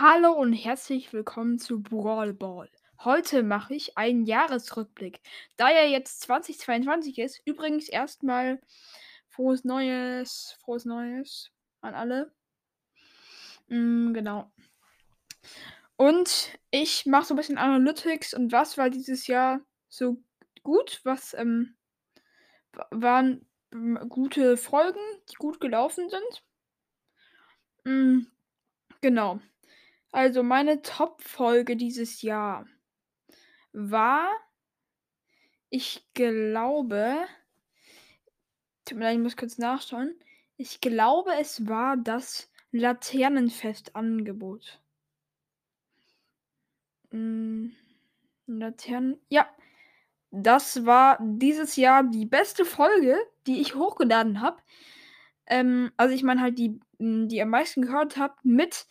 Hallo und herzlich willkommen zu Brawl Ball. Heute mache ich einen Jahresrückblick. Da ja jetzt 2022 ist, übrigens erstmal frohes Neues, frohes Neues an alle. Mm, genau. Und ich mache so ein bisschen Analytics und was war dieses Jahr so gut, was ähm, waren gute Folgen, die gut gelaufen sind. Mm, genau. Also meine Top-Folge dieses Jahr war, ich glaube, tut mir leid, ich muss kurz nachschauen. Ich glaube, es war das Laternenfest-Angebot. Hm, Laternen. Ja, das war dieses Jahr die beste Folge, die ich hochgeladen habe. Ähm, also ich meine halt die, die am meisten gehört habt, mit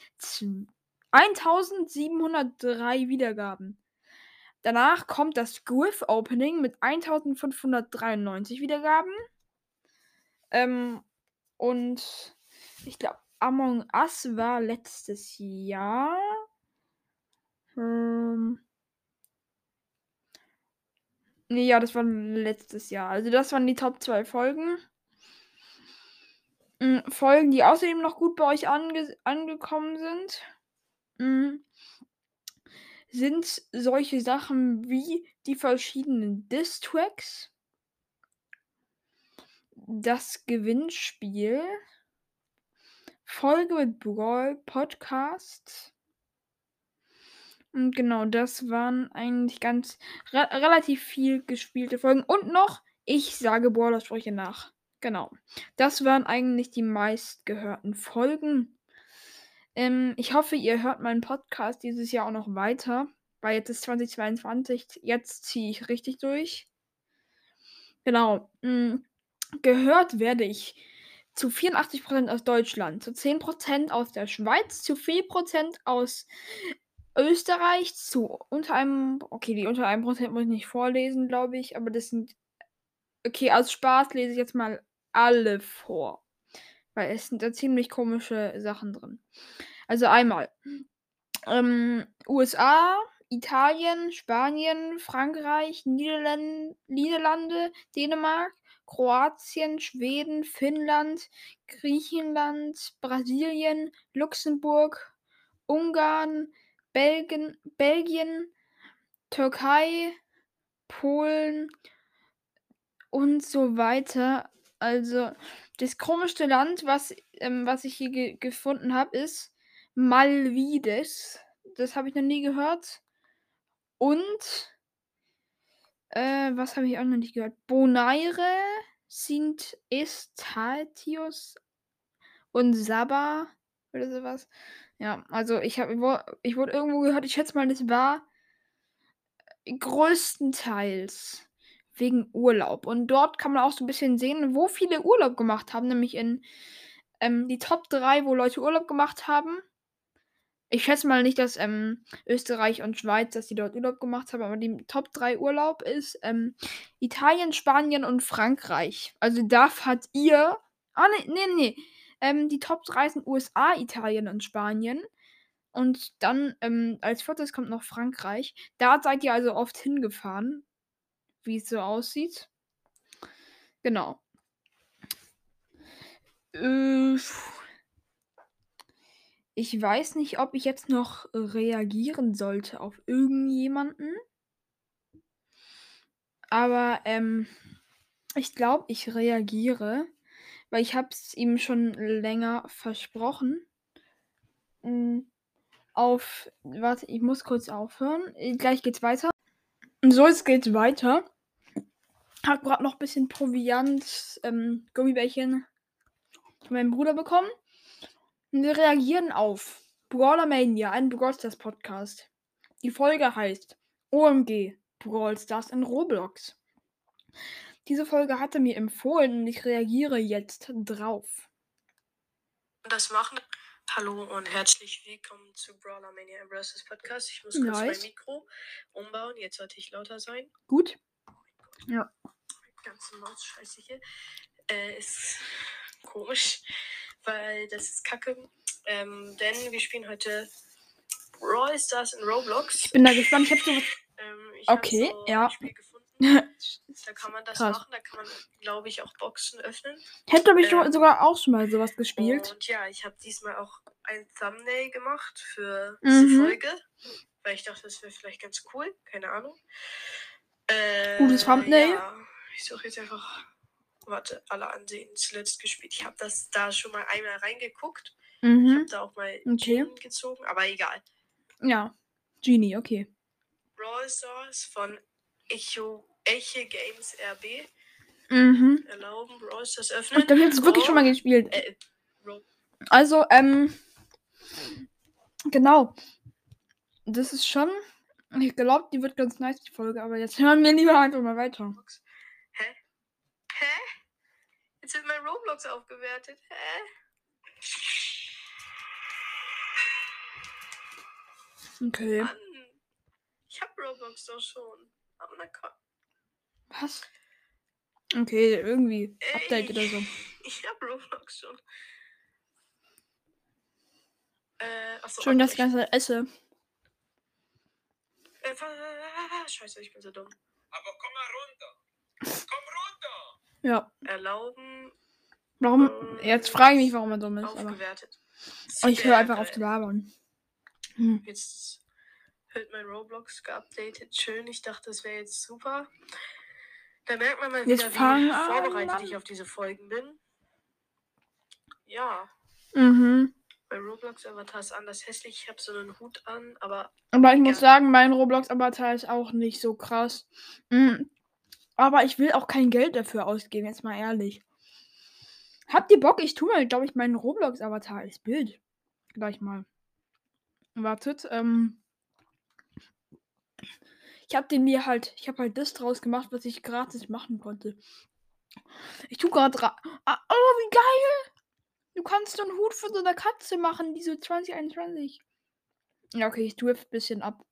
1703 Wiedergaben. Danach kommt das Griff Opening mit 1593 Wiedergaben. Ähm, und ich glaube, Among Us war letztes Jahr. Ähm, nee, ja, das war letztes Jahr. Also das waren die Top 2 Folgen. Mhm, Folgen, die außerdem noch gut bei euch ange angekommen sind, mhm, sind solche Sachen wie die verschiedenen Distracks, das Gewinnspiel, Folge mit Brawl Podcast. Und genau, das waren eigentlich ganz re relativ viel gespielte Folgen. Und noch, ich sage Brawler-Sprüche nach. Genau. Das waren eigentlich die meistgehörten Folgen. Ähm, ich hoffe, ihr hört meinen Podcast dieses Jahr auch noch weiter, weil jetzt ist 2022. Jetzt ziehe ich richtig durch. Genau. Mh, gehört werde ich zu 84% aus Deutschland, zu 10% aus der Schweiz, zu 4% aus Österreich, zu unter einem, okay, die unter einem Prozent muss ich nicht vorlesen, glaube ich, aber das sind, okay, aus Spaß lese ich jetzt mal alle vor, weil es sind da ziemlich komische Sachen drin. Also einmal ähm, USA, Italien, Spanien, Frankreich, Niederlande, Niederlande, Dänemark, Kroatien, Schweden, Finnland, Griechenland, Brasilien, Luxemburg, Ungarn, Belgien, Belgien, Türkei, Polen und so weiter. Also das komischste Land, was, ähm, was ich hier ge gefunden habe, ist Malvides. Das habe ich noch nie gehört. Und äh, was habe ich auch noch nicht gehört? Bonaire, Sint Estatius und Saba oder sowas. Ja, also ich habe ich wurde irgendwo gehört, ich schätze mal, das war größtenteils wegen Urlaub. Und dort kann man auch so ein bisschen sehen, wo viele Urlaub gemacht haben, nämlich in ähm, die Top 3, wo Leute Urlaub gemacht haben. Ich schätze mal nicht, dass ähm, Österreich und Schweiz, dass die dort Urlaub gemacht haben, aber die Top 3 Urlaub ist ähm, Italien, Spanien und Frankreich. Also da fahrt ihr. Ah, nee, nee, nee. Ähm, die Top 3 sind USA, Italien und Spanien. Und dann ähm, als viertes kommt noch Frankreich. Da seid ihr also oft hingefahren, wie es so aussieht. Genau. Äh, ich weiß nicht, ob ich jetzt noch reagieren sollte auf irgendjemanden. Aber ähm, ich glaube, ich reagiere, weil ich habe es ihm schon länger versprochen. Mm, auf, warte, ich muss kurz aufhören. Gleich geht's weiter. So, es geht weiter. Hab gerade noch ein bisschen Proviant, ähm, Gummibärchen von meinem Bruder bekommen. Wir reagieren auf Brawler Mania, ein Brawl Stars Podcast. Die Folge heißt OMG Brawl Stars in Roblox. Diese Folge hatte mir empfohlen und ich reagiere jetzt drauf. Das machen. Hallo und herzlich willkommen zu Brawler Mania Bros. Podcast. Ich muss kurz Nice. mein Mikro umbauen. Jetzt sollte ich lauter sein. Gut. Ja. Ganze Maus scheiße hier. Äh, ist komisch, weil das ist kacke. Ähm, denn wir spielen heute Brawl Stars in Roblox. Ich bin da gespannt. Ich habe sowas. Ähm, ich Okay, hab so ja. ein Spiel gefunden. Da kann man das Krass. machen. Da kann man, glaube ich, auch Boxen öffnen. Hätte, glaube ich, Ähm, sogar auch schon mal sowas gespielt. Und ja, ich habe diesmal auch ein Thumbnail gemacht für Mhm. diese Folge. Weil ich dachte, das wäre vielleicht ganz cool. Keine Ahnung. Äh, Gutes Thumbnail. Ja, ich suche jetzt einfach. Warte, alle ansehen. Zuletzt gespielt. Ich habe das da schon mal einmal reingeguckt. Ich Mhm. habe da auch mal Okay. Gezogen, aber egal. Ja. Genie, okay. Brawl Stars von Echo, Eche Games RB Mhm. erlauben Brawl Stars Ich öffnen. glaube, ich habe es wirklich schon mal Ro- gespielt. Äh, Ro Also, ähm. Genau. Das ist schon. Ich glaube, die wird ganz nice, die Folge, aber jetzt hören wir lieber einfach mal weiter. Hä? Hä? Jetzt wird mein Roblox aufgewertet. Hä? Okay. Mann. Ich hab Roblox doch schon. Aber na komm. Was? Okay, irgendwie. Ey, Update oder so. Ich hab Roblox schon. Äh, achso. Schön, dass ich ich ganze esse. Äh, Scheiße, ich bin so dumm. Aber komm mal runter. Komm runter. Ja. Erlauben Warum? Jetzt frage ich mich, warum er dumm ist. Aber aufgewertet. Oh, ich höre einfach auf zu labern. Hm. Jetzt wird mein Roblox geupdatet. Schön. Ich dachte, das wäre jetzt super. Da merkt man mal Jetzt wieder, fang wie an, vorbereitet Mann. ich auf diese Folgen bin. Ja, Mhm. Mein Roblox-Avatar ist anders hässlich. Ich habe so einen Hut an, aber Aber ich muss Ja. sagen, mein Roblox-Avatar ist auch nicht so krass. Mhm. Aber ich will auch kein Geld dafür ausgeben, jetzt mal ehrlich. Habt ihr Bock? Ich tue mal, glaube ich, meinen Roblox-Avatar als Bild. Gleich mal. Wartet, ähm. Ich habe den mir halt, ich habe halt das draus gemacht, was ich gratis machen konnte. Ich tue gerade. ra- Ah, oh, wie geil! Du kannst einen Hut für so eine Katze machen, die so 2021. Ja, okay, ich jetzt ein bisschen ab.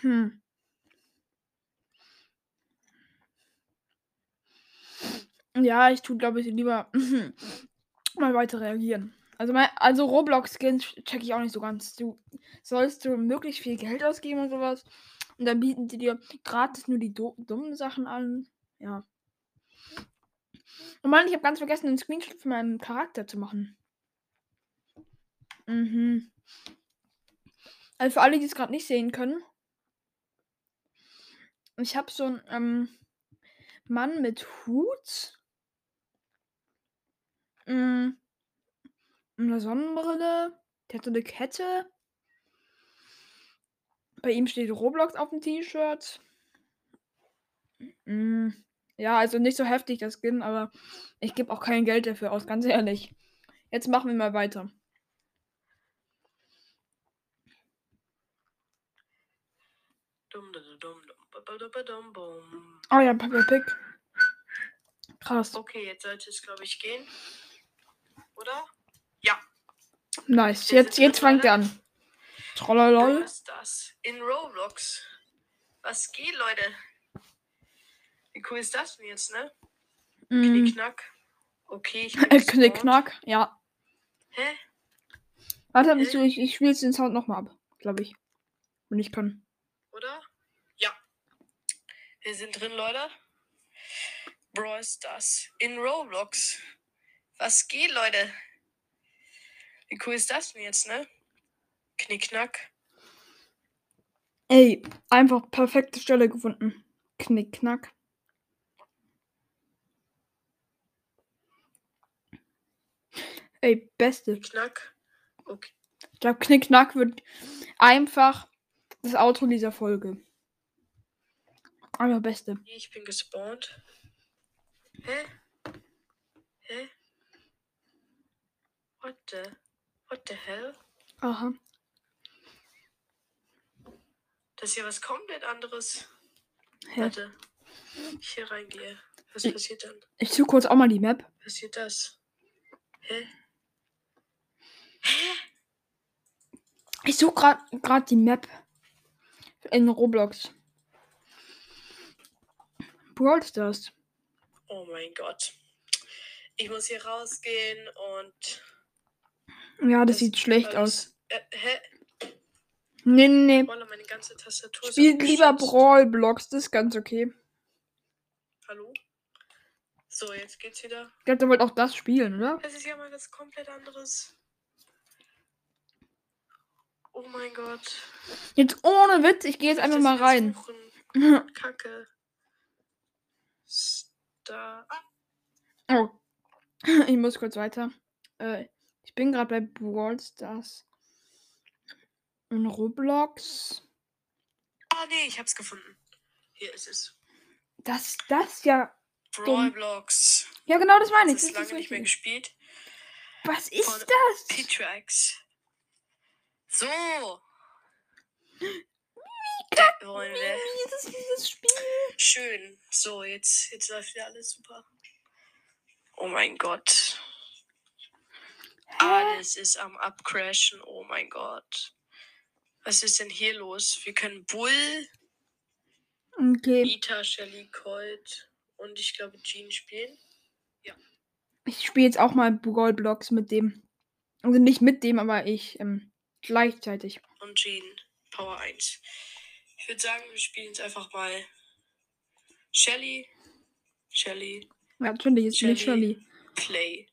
Hm. Ja, ich tue, glaube ich, lieber mal weiter reagieren. Also, mein, also Roblox-Skins check ich auch nicht so ganz. Du sollst du möglichst viel Geld ausgeben und sowas. Und dann bieten die dir gratis nur die dummen Sachen an. Ja. Und Mann, ich habe ganz vergessen, einen Screenshot von meinem Charakter zu machen. Mhm. Also für alle, die es gerade nicht sehen können. Ich habe so einen ähm, Mann mit Hut. Mm, eine Sonnenbrille. Der hat so eine Kette. Bei ihm steht Roblox auf dem T-Shirt. Mm, ja, also nicht so heftig das Skin, aber ich gebe auch kein Geld dafür aus, ganz ehrlich. Jetzt machen wir mal weiter. Oh ja, Peppa Pig. Krass. Okay, jetzt sollte es, glaube ich, gehen. Oder? Ja. Nice. Jetzt, jetzt fängt er an. Trollolol. Was ist das? In Roblox. Was geht, Leute? Wie cool ist das denn jetzt, ne? Mm. Knickknack. Okay, ich bin. Knickknack. Ja. Hä? Warte, Hä? ich, ich, ich spiele jetzt den Sound nochmal ab. Glaube ich. Wenn ich kann. Oder? Ja. Wir sind drin, Leute. Brawl Stars in Roblox. Was geht, Leute? Wie cool ist das denn jetzt, ne? Knickknack. Ey, einfach perfekte Stelle gefunden. Knickknack. Ey, beste. Knack. Okay. Ich glaube, Knickknack wird einfach das Outro dieser Folge. Einfach beste. Ich bin gespawnt. Hä? Hä? What the? What the hell? Aha. Das ist ja was komplett anderes. Hä? Warte. Ich hier reingehe. Was Ich- passiert dann? Ich suche kurz auch mal die Map. Passiert das? Hä? Ich suche gerade grad die Map in Roblox. Brawl Stars. Oh mein Gott. Ich muss hier rausgehen und. Ja, das sieht schlecht aus. Äh, hä? Nee, nee, nee. Voila, meine ganze Tastatur Spielt lieber. Brawl Blocks, das ist ganz okay. Hallo? So, jetzt geht's wieder. Ich glaube, der wollte auch das spielen, oder? Das ist ja mal was komplett anderes. Oh mein Gott. Jetzt ohne Witz, ich gehe jetzt einfach mal rein. suchen. Kacke. Star. Oh. Ich muss kurz weiter. Äh, ich bin gerade bei Brawl Stars. In Roblox. ah, nee, ich hab's gefunden. Hier ist es. Das, das ja. Brawlblocks. Ja, genau das meine ich. Das ist Das lange so nicht mehr gespielt. Was ist Von das? P-Tracks. So. Da wollen wir. Wie ist dieses Spiel? Schön. So, jetzt, jetzt läuft wieder alles super. Oh mein Gott. Hä? Alles ist am Abcrashen. Oh mein Gott. Was ist denn hier los? Wir können Bull, Okay. Nita, Shelly, Colt und ich glaube Jean spielen. Ich spiele jetzt auch mal Blocks mit dem. Also nicht mit dem, aber ich ähm, gleichzeitig. Und Jean, Power 1. Ich würde sagen, wir spielen jetzt einfach mal Shelly, Shelly, Ja, natürlich ist nicht Shelly. Shelly. Play.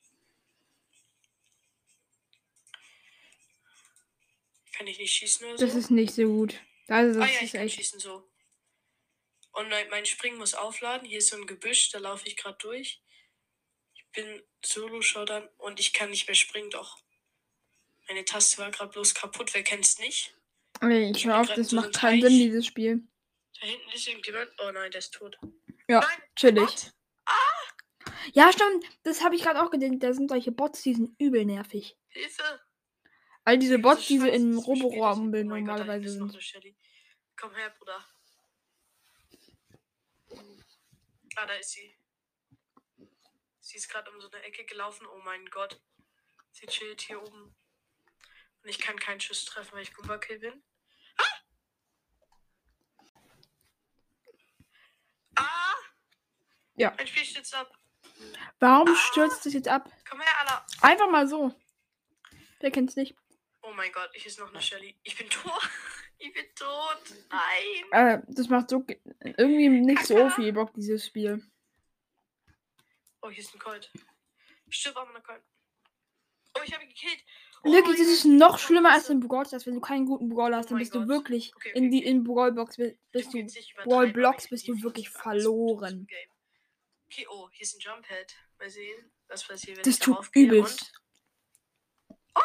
Kann ich nicht schießen oder so? Das ist nicht so gut. Also, ah das ja, ich ist kann echt. schießen so. Und mein, mein Springen muss aufladen. Hier ist so ein Gebüsch, da laufe ich gerade durch. Ich bin Solo-Showdown und ich kann nicht mehr springen, doch. Meine Taste war gerade bloß kaputt, wer kennt's nicht? Nee, ich Ich hör auf, das so macht ein keinen Teich. Sinn, dieses Spiel. Da hinten ist irgendjemand. Oh nein, der ist tot. Ja, Nein, chillig. What? Ja, stimmt. Das habe ich gerade auch gesehen. Da sind solche Bots, die sind übel nervig. Hilfe! All diese Bots, die so in Roborombel Oh Gott, normalerweise noch sind. Komm her, Bruder. Ah, da ist sie. Sie ist gerade um so eine Ecke gelaufen. Oh mein Gott. Sie chillt hier oben. Und ich kann keinen Schuss treffen, weil ich Gumbakill bin. Ah! Ah! Ja. Mein Spiel stürzt ab. Warum Ah. stürzt das jetzt ab? Komm her, Anna. Einfach mal so. Wer kennt's nicht? Oh mein Gott, hier ist noch eine Shelly. Ich bin tot. Ich bin tot. Nein. Äh, das macht so ge- irgendwie nicht so viel Bock, dieses Spiel. Oh, hier ist ein Colt. Stirb an meiner Colt. Oh, ich habe ihn gekillt. Oh Wirklich, mein das ist noch oh, schlimmer als Scheiße. in Brawl Stars. Wenn du keinen guten Brawler hast, Oh dann bist du wirklich in die in Brawlbox bi- bist du. Brawl Blocks bist du wirklich verloren. Okay, oh, hier ist ein Jumphead. Mal sehen, was passiert, wenn Das ich tut übelst. Und...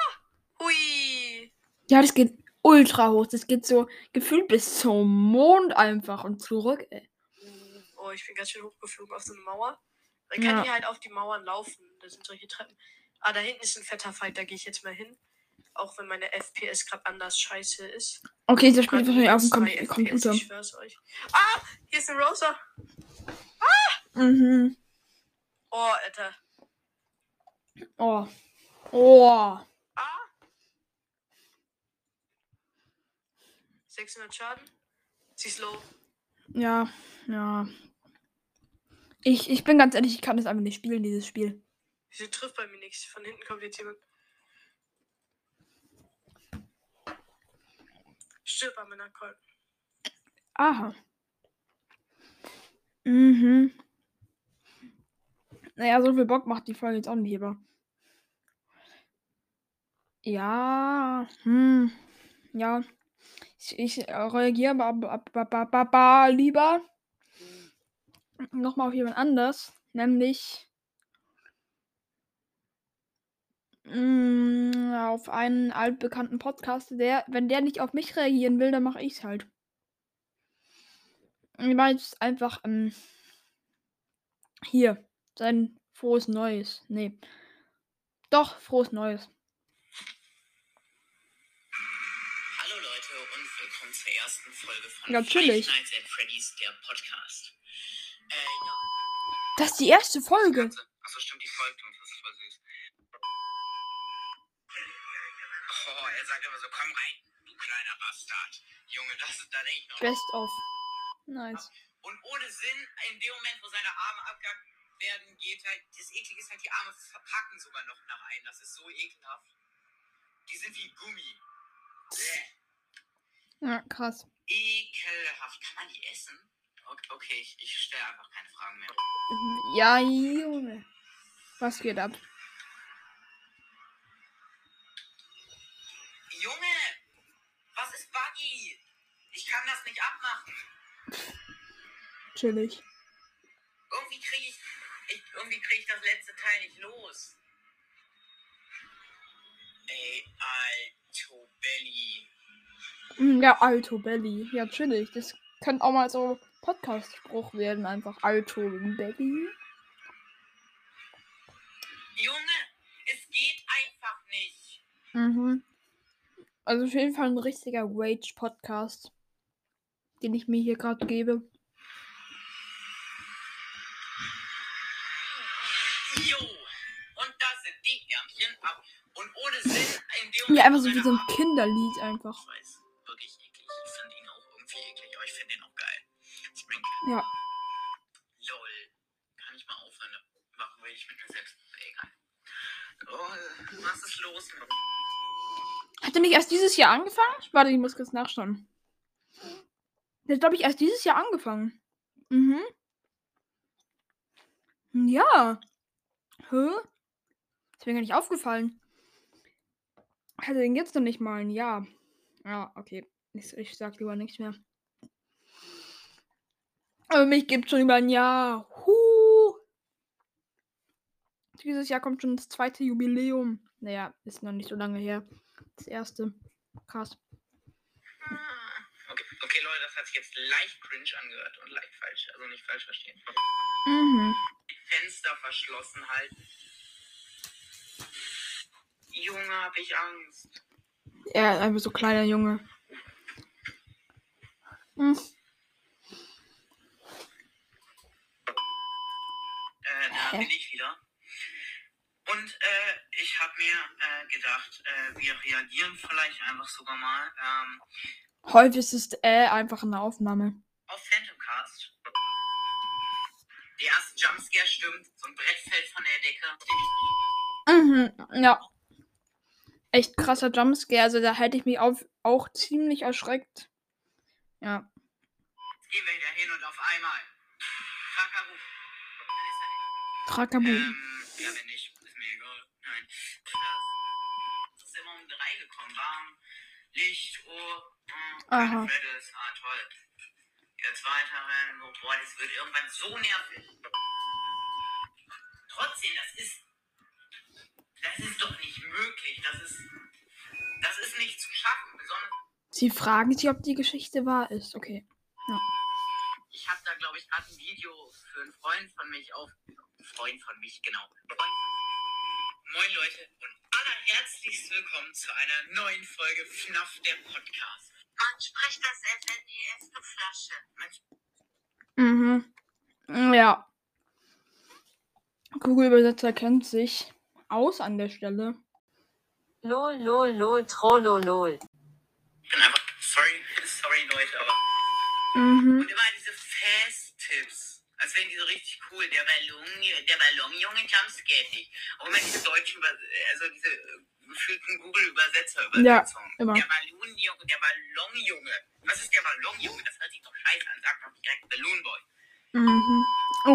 Hui. Ja, das geht ultra hoch. Das geht so gefühlt bis zum Mond einfach und zurück. Ey. Oh, ich bin ganz schön hochgeflogen auf so eine Mauer. Man kann Ja. hier halt auf die Mauern laufen. Da sind solche Treppen. Ah, da hinten ist ein fetter Fight, da gehe ich jetzt mal hin. Auch wenn meine FPS gerade anders scheiße ist. Okay, das spielt wahrscheinlich auf dem Com FPS, Computer. Ich schwör's euch. Ah, hier ist ein Rosa. Mhm. Oh, Alter. Oh. Oh. Ah. 600 Schaden. Sie ist low. Ja, ja. Ich, ich bin ganz ehrlich, ich kann das einfach nicht spielen, dieses Spiel. Sie trifft bei mir nichts. Von hinten kommt jetzt jemand. Stirb an meiner. Aha. Mhm. Naja, so viel Bock macht die Folge jetzt auch nicht, aber. Ja. Hm. Ja. Ich, ich äh, reagiere aber ab, ab, ab, ab, ab, lieber nochmal auf jemand anders. Nämlich. Mm, Auf einen altbekannten Podcast, der, wenn der nicht auf mich reagieren will, dann mache ich's halt. Ich meine jetzt einfach, ähm, hier, sein frohes Neues. Nee. Doch, frohes Neues. Hallo Leute und willkommen zur ersten Folge von chillig. Five Nights at Freddy's, der Podcast. Äh, ja. Das ist die erste Folge. Achso, stimmt, die folgt uns. Das ist voll süß. Oh, er sagt immer so, komm rein, du kleiner Bastard. Junge, das ist, da denke ich noch. Best of. Nice. Und ohne Sinn, in dem Moment, wo seine Arme abgehackt werden, geht halt, das Eklige ist halt, die Arme verpacken sogar noch nach ein. Das ist so ekelhaft. Die sind wie Gummi. Bäh. Ja, krass. Ekelhaft. Kann man die essen? Ok- Okay, ich, ich stelle einfach keine Fragen mehr. Ja, Junge. Was geht ab? Junge! Was ist Buggy? Ich kann das nicht abmachen. Chillig. Irgendwie kriege ich, ich, irgendwie krieg ich das letzte Teil nicht los. Ey, Alto Belly. Mm, Ja, Alto Belly. Ja, chillig. Das könnte auch mal so Podcast-Spruch werden. Einfach Alto Belly. Junge, es geht einfach nicht. Mhm. Also auf jeden Fall ein richtiger Rage-Podcast, den ich mir hier gerade gebe. Jo, und da sind die Ärmchen ab. Und ohne Sinn in Ja, einfach so wie so ein Kinderlied einfach. Ich weiß, wirklich eklig. Ich finde ihn auch irgendwie eklig, aber ich finde ihn auch geil. Spring. Ja. Lol. Kann ich mal aufhören? Warum will ich mit mir selbst? Egal. Lol. Was ist los? Hat er nicht erst dieses Jahr angefangen? Warte, ich muss kurz nachschauen. Der hat, glaube ich, erst dieses Jahr angefangen. Mhm. Ja. Hä? Ist mir gar nicht aufgefallen. Hat er den jetzt noch nicht mal ein Jahr? Ja, okay. Ich, ich sag lieber nichts mehr. Aber mich gibt schon über ein Jahr. Huh. Dieses Jahr kommt schon das zweite Jubiläum. Naja, ist noch nicht so lange her. Das erste. Krass. Okay, okay, Leute, das hat sich jetzt leicht cringe angehört und leicht falsch. Also nicht falsch verstehen. Mhm. Fenster verschlossen halten. Junge, hab ich Angst. Ist einfach so kleiner Junge. Hm. Äh, da Hä? bin ich wieder. Und äh, ich habe mir äh, gedacht, äh, wir reagieren vielleicht einfach sogar mal ähm, Häufig ist es äh, einfach eine Aufnahme. auf Phantom Cast. Der erste Jumpscare stimmt, so ein Brett fällt von der Decke. Mhm. Ja. Echt krasser Jumpscare. Also da hätte ich mich auf, auch ziemlich erschreckt. Ja. Jetzt gehen wir wieder hin und auf einmal. Er Trakabu. Ähm, ja, wenn nicht, ist mir egal. Nein. Das ist immer um drei gekommen. Warm, Licht, Aha. keine Credits. Ah, toll. Jetzt weiter rennen. Oh, boah, das wird irgendwann so nervig. Trotzdem, das ist. Das ist doch nicht möglich. Das ist. Das ist nicht zu schaffen. Besonders. Sie fragen sich, ob die Geschichte wahr ist. Okay. Ich habe da, glaube ich, gerade ein Video für einen Freund von mich auf. Freund von mich, genau. Freund von Moin Leute und allerherzlichst willkommen zu einer neuen Folge FNAF der Podcast. Man spricht das FNES du Flasche. Mhm. Ja. Google-Übersetzer kennt sich aus an der Stelle. Lol, lol, lol, trollolol. ich bin einfach. Sorry, sorry Leute, aber. Mhm. Und immer Als wären die so richtig cool. Der Ballon, der Ballonjunge dich. Auch immer diese deutschen, also diese äh, gefühlten Google-Übersetzer-Übersetzungen. immer. Der Ballonjunge, der Ballonjunge. Was ist der Ballonjunge? Das hört sich doch scheiße an. Sag doch direkt Balloon Boy. Mhm.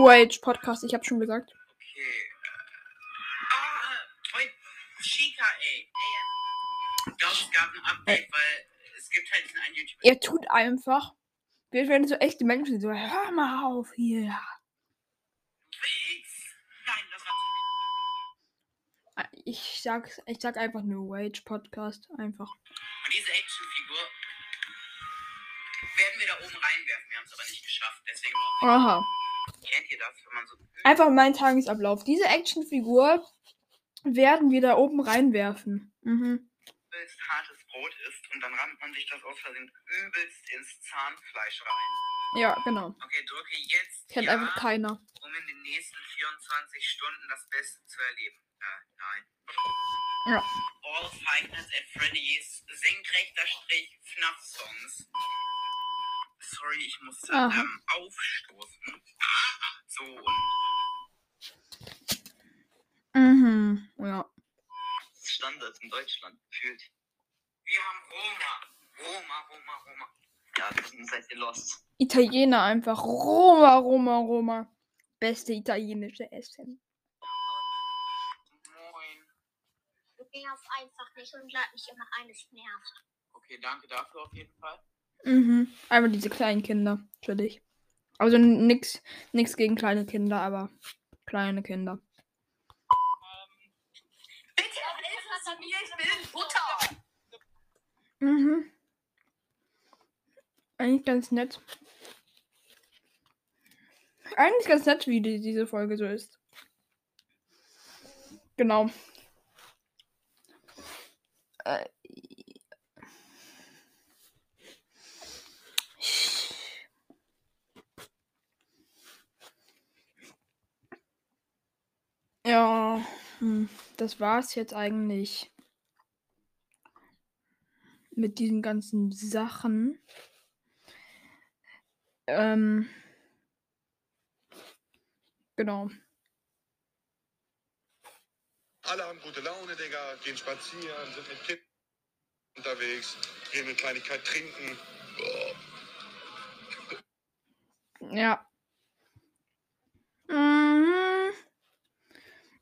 Wage Podcast, ich habe schon gesagt. Okay. Ah, heute Chica, ey. ich glaube, es gab ein Update, weil es gibt halt diesen einen YouTuber. Er tut einfach. Wir werden so echte Menschen, so, hör mal auf hier. Nein, das war zu Ich sag, ich sag einfach nur Wage Podcast. Einfach. Und diese Actionfigur werden wir da oben reinwerfen. Wir haben es aber nicht geschafft. Deswegen Aha. kennt ihr das, wenn man so Einfach mein Tagesablauf. Diese Actionfigur werden wir da oben reinwerfen. Mhm. übelst hartes Brot isst und dann rammt man sich das aus Versehen übelst ins Zahnfleisch rein. Ja, genau. Okay, drücke jetzt Kennt ja, einfach keiner. um in den nächsten 24 Stunden das Beste zu erleben. Äh, nein. Ja. All Five Nights at Freddy's, senkrechter Strich, FNAF-Songs. Sorry, ich muss Aha. ähm, aufstoßen. So, und Mhm. Ja. Standard in Deutschland fühlt. Wir haben Roma. Roma, Roma, Roma. Ja, dann seid ihr lost. Italiener einfach. Roma, Roma, Roma. Beste italienische Essen. Moin. Du nervst einfach nicht und lad mich immer ein, es nervt. Okay, danke dafür auf jeden Fall. Mhm. Einfach diese kleinen Kinder. Natürlich. Also nix, nix gegen kleine Kinder, aber kleine Kinder. Bitte hilf es mir, ich will Butter. Mhm. Eigentlich ganz nett. Eigentlich ganz nett, wie die, diese Folge so ist. Genau. Äh, Ja, hm, das war's jetzt eigentlich mit diesen ganzen Sachen. Ähm, genau. Alle haben gute Laune, Digga, gehen spazieren, sind mit Kindern unterwegs, gehen eine Kleinigkeit trinken. Ja. Mhm.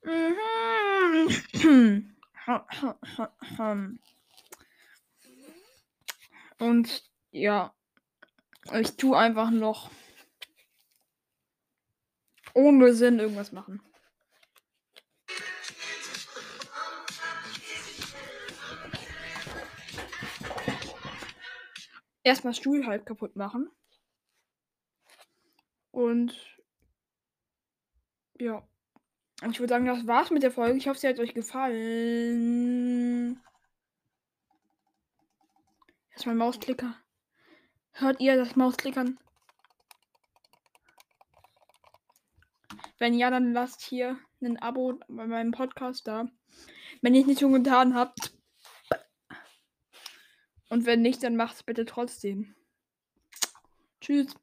Mhm. Und ja, ich tue einfach noch ohne Sinn irgendwas machen. Erstmal Stuhl halt kaputt machen. Und ja. Ich würde sagen, das war's mit der Folge. Ich hoffe, sie hat euch gefallen. Erstmal Mausklicker. Hört ihr das Mausklickern? Wenn ja, dann lasst hier ein Abo bei meinem Podcast da. Wenn ihr es nicht schon getan habt. Und wenn nicht, dann macht es bitte trotzdem. Tschüss.